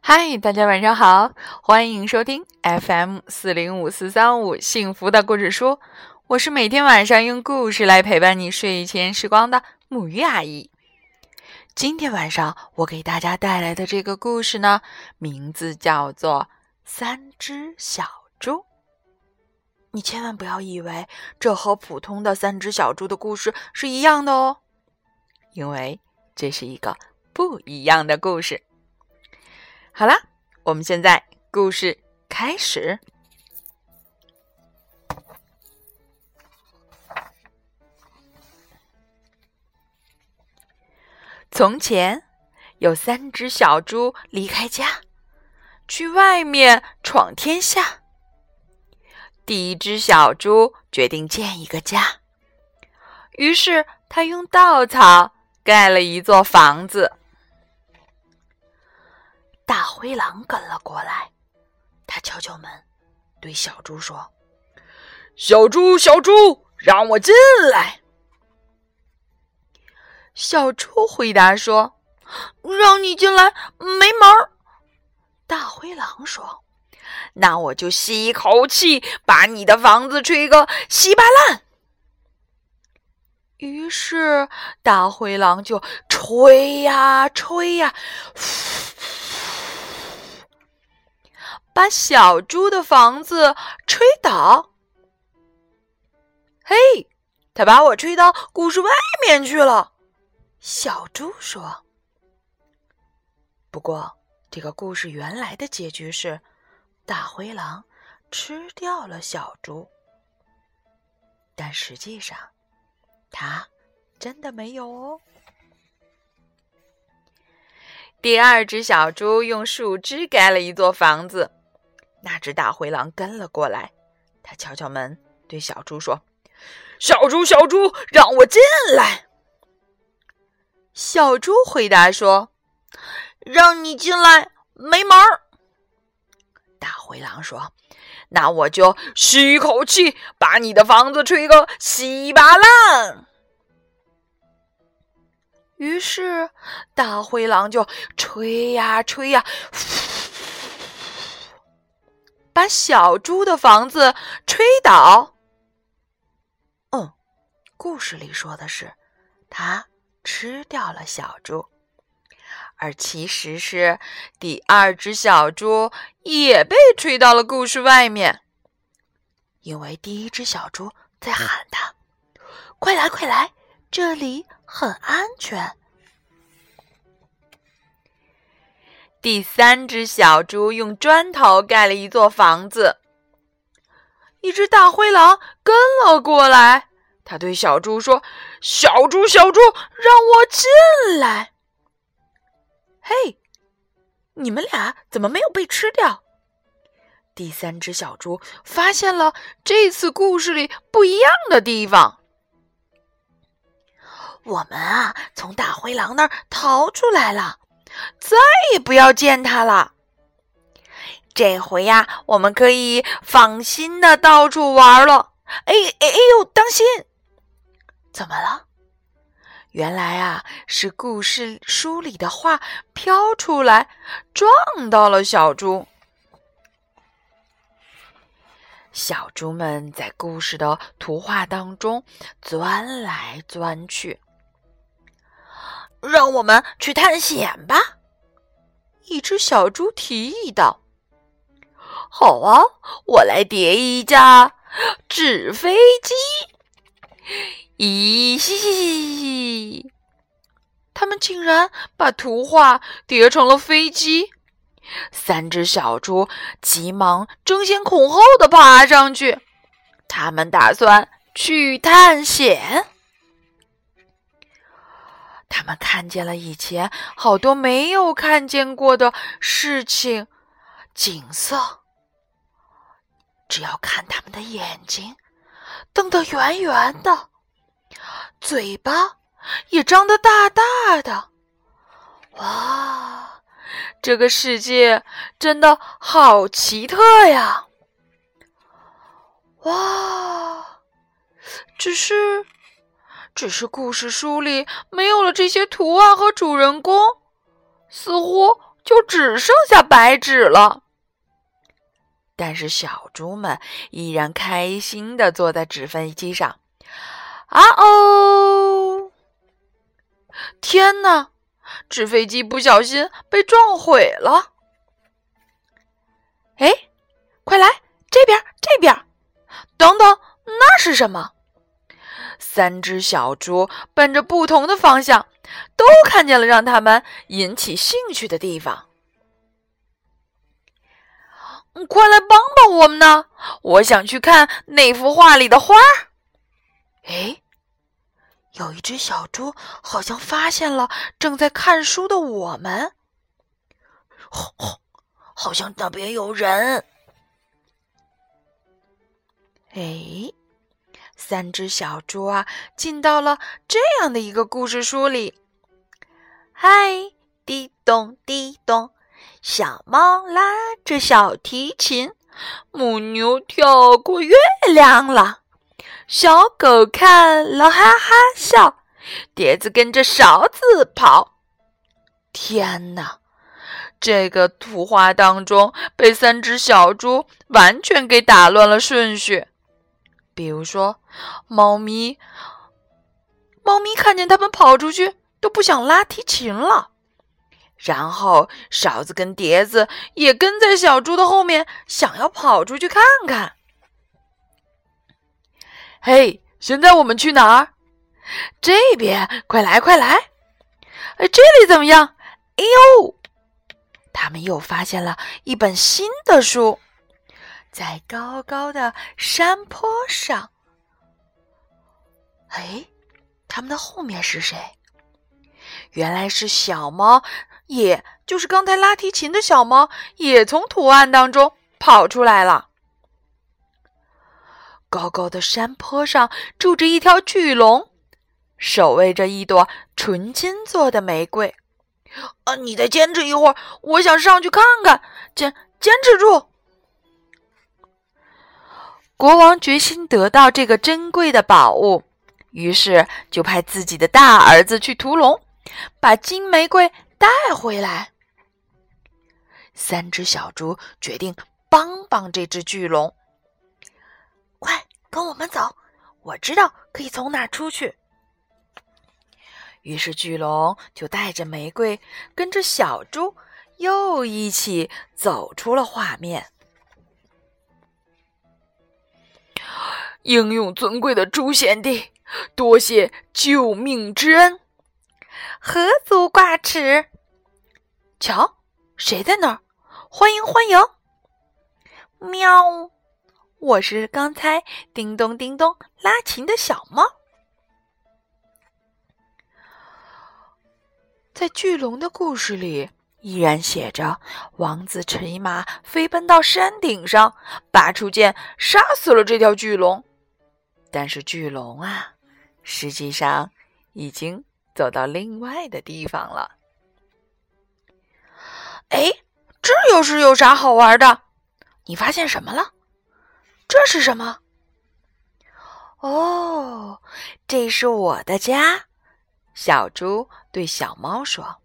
嗨，大家晚上好，欢迎收听 FM 四零五四三五幸福的故事书。我是每天晚上用故事来陪伴你睡前时光的母鱼阿姨。今天晚上我给大家带来的这个故事呢，名字叫做《三只小猪》。你千万不要以为这和普通的三只小猪的故事是一样的哦，因为这是一个不一样的故事。好啦，我们现在故事开始。从前有三只小猪离开家，去外面闯天下。第一只小猪决定建一个家，于是他用稻草盖了一座房子。大灰狼跟了过来，他敲敲门，对小猪说：“小猪，小猪，让我进来。”小猪回答说：“让你进来没门儿。”大灰狼说：“那我就吸一口气，把你的房子吹个稀巴烂。”于是大灰狼就吹呀吹呀。把小猪的房子吹倒。嘿，他把我吹到故事外面去了。小猪说：“不过，这个故事原来的结局是，大灰狼吃掉了小猪。但实际上，他真的没有哦。”第二只小猪用树枝盖了一座房子。那只大灰狼跟了过来，他敲敲门，对小猪说：“小猪，小猪，让我进来。”小猪回答说：“让你进来没门儿。”大灰狼说：“那我就吸一口气，把你的房子吹个稀巴烂。”于是大灰狼就吹呀吹呀。把小猪的房子吹倒。嗯，故事里说的是他吃掉了小猪，而其实是第二只小猪也被吹到了故事外面，因为第一只小猪在喊他：“快来，快来，这里很安全。”第三只小猪用砖头盖了一座房子。一只大灰狼跟了过来，他对小猪说：“小猪，小猪，让我进来。”嘿，你们俩怎么没有被吃掉？第三只小猪发现了这次故事里不一样的地方。我们啊，从大灰狼那儿逃出来了。再也不要见他了。这回呀，我们可以放心的到处玩了。哎哎哎呦，当心！怎么了？原来啊，是故事书里的画飘出来，撞到了小猪。小猪们在故事的图画当中钻来钻去。让我们去探险吧！一只小猪提议道。“好啊，我来叠一架纸飞机。”咦嘻嘻嘻！他们竟然把图画叠成了飞机。三只小猪急忙争先恐后的爬上去，他们打算去探险。他们看见了以前好多没有看见过的事情、景色。只要看他们的眼睛，瞪得圆圆的，嘴巴也张得大大的。哇，这个世界真的好奇特呀！哇，只是。只是故事书里没有了这些图案和主人公，似乎就只剩下白纸了。但是小猪们依然开心的坐在纸飞机上。啊哦！天哪，纸飞机不小心被撞毁了。哎，快来这边，这边！等等，那是什么？三只小猪奔着不同的方向，都看见了让他们引起兴趣的地方。快来帮帮我们呢！我想去看那幅画里的花。哎，有一只小猪好像发现了正在看书的我们。吼吼，好像那边有人。哎，三只小猪啊，进到了这样的一个故事书里。嗨，滴咚滴咚，小猫拉着小提琴，母牛跳过月亮了，小狗看了哈哈笑，碟子跟着勺子跑。天哪！这个图画当中被三只小猪完全给打乱了顺序。比如说，猫咪，猫咪看见他们跑出去都不想拉提琴了。然后勺子跟碟子也跟在小猪的后面，想要跑出去看看。嘿，现在我们去哪儿？这边，快来快来！哎，这里怎么样？哎呦，他们又发现了一本新的书。在高高的山坡上，哎，他们的后面是谁？原来是小猫，也就是刚才拉提琴的小猫，也从图案当中跑出来了。高高的山坡上住着一条巨龙，守卫着一朵纯金做的玫瑰。啊，你再坚持一会儿，我想上去看看。坚坚持住。国王决心得到这个珍贵的宝物，于是就派自己的大儿子去屠龙，把金玫瑰带回来。三只小猪决定帮帮这只巨龙。快跟我们走，我知道可以从哪出去。于是巨龙就带着玫瑰，跟着小猪又一起走出了画面。英勇尊贵的猪贤弟，多谢救命之恩，何足挂齿。瞧，谁在那儿？欢迎欢迎！喵，我是刚才叮咚叮咚拉琴的小猫。在巨龙的故事里，依然写着王子骑马飞奔到山顶上，拔出剑杀死了这条巨龙。但是巨龙啊，实际上已经走到另外的地方了。哎，这又是有啥好玩的？你发现什么了？这是什么？哦，这是我的家。小猪对小猫说：“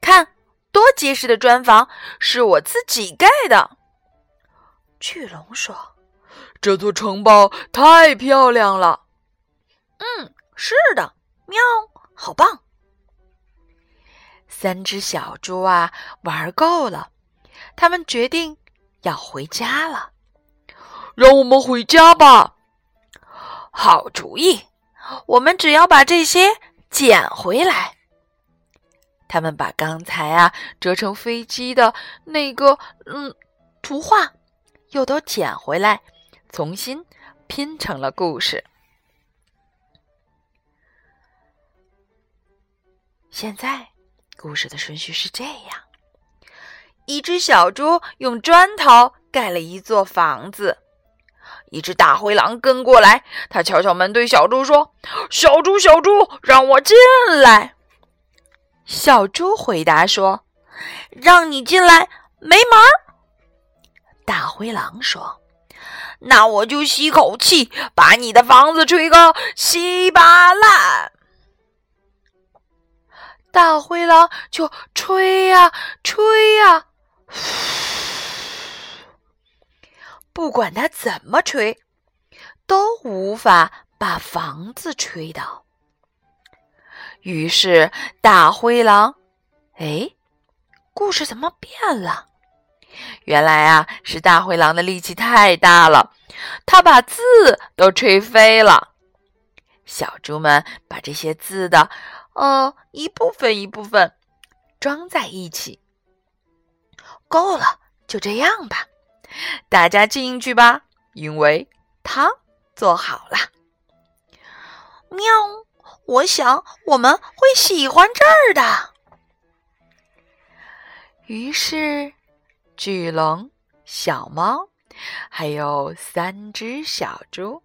看，多结实的砖房，是我自己盖的。”巨龙说。这座城堡太漂亮了。嗯，是的，喵，好棒！三只小猪啊，玩够了，他们决定要回家了。让我们回家吧。好主意，我们只要把这些捡回来。他们把刚才啊折成飞机的那个嗯图画又都捡回来。重新拼成了故事。现在故事的顺序是这样：一只小猪用砖头盖了一座房子，一只大灰狼跟过来，他敲敲门对小猪说：“小猪，小猪，让我进来。”小猪回答说：“让你进来没门儿。”大灰狼说。那我就吸口气，把你的房子吹个稀巴烂。大灰狼就吹呀吹呀，不管他怎么吹，都无法把房子吹倒。于是大灰狼，哎，故事怎么变了？原来啊，是大灰狼的力气太大了，他把字都吹飞了。小猪们把这些字的，呃，一部分一部分装在一起。够了，就这样吧，大家进去吧，因为汤做好了。喵，我想我们会喜欢这儿的。于是。巨龙、小猫，还有三只小猪，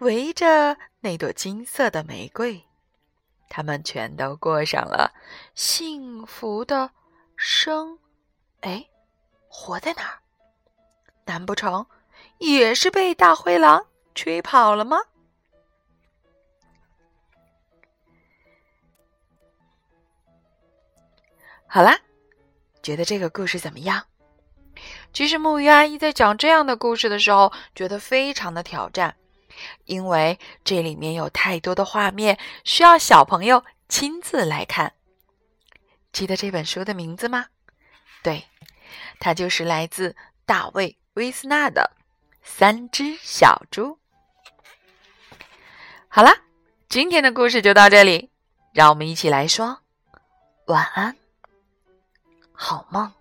围着那朵金色的玫瑰，他们全都过上了幸福的生。哎，活在哪儿？难不成也是被大灰狼吹跑了吗？好啦。觉得这个故事怎么样？其实木鱼阿姨在讲这样的故事的时候，觉得非常的挑战，因为这里面有太多的画面需要小朋友亲自来看。记得这本书的名字吗？对，它就是来自大卫·威斯纳的《三只小猪》。好啦，今天的故事就到这里，让我们一起来说晚安。好梦。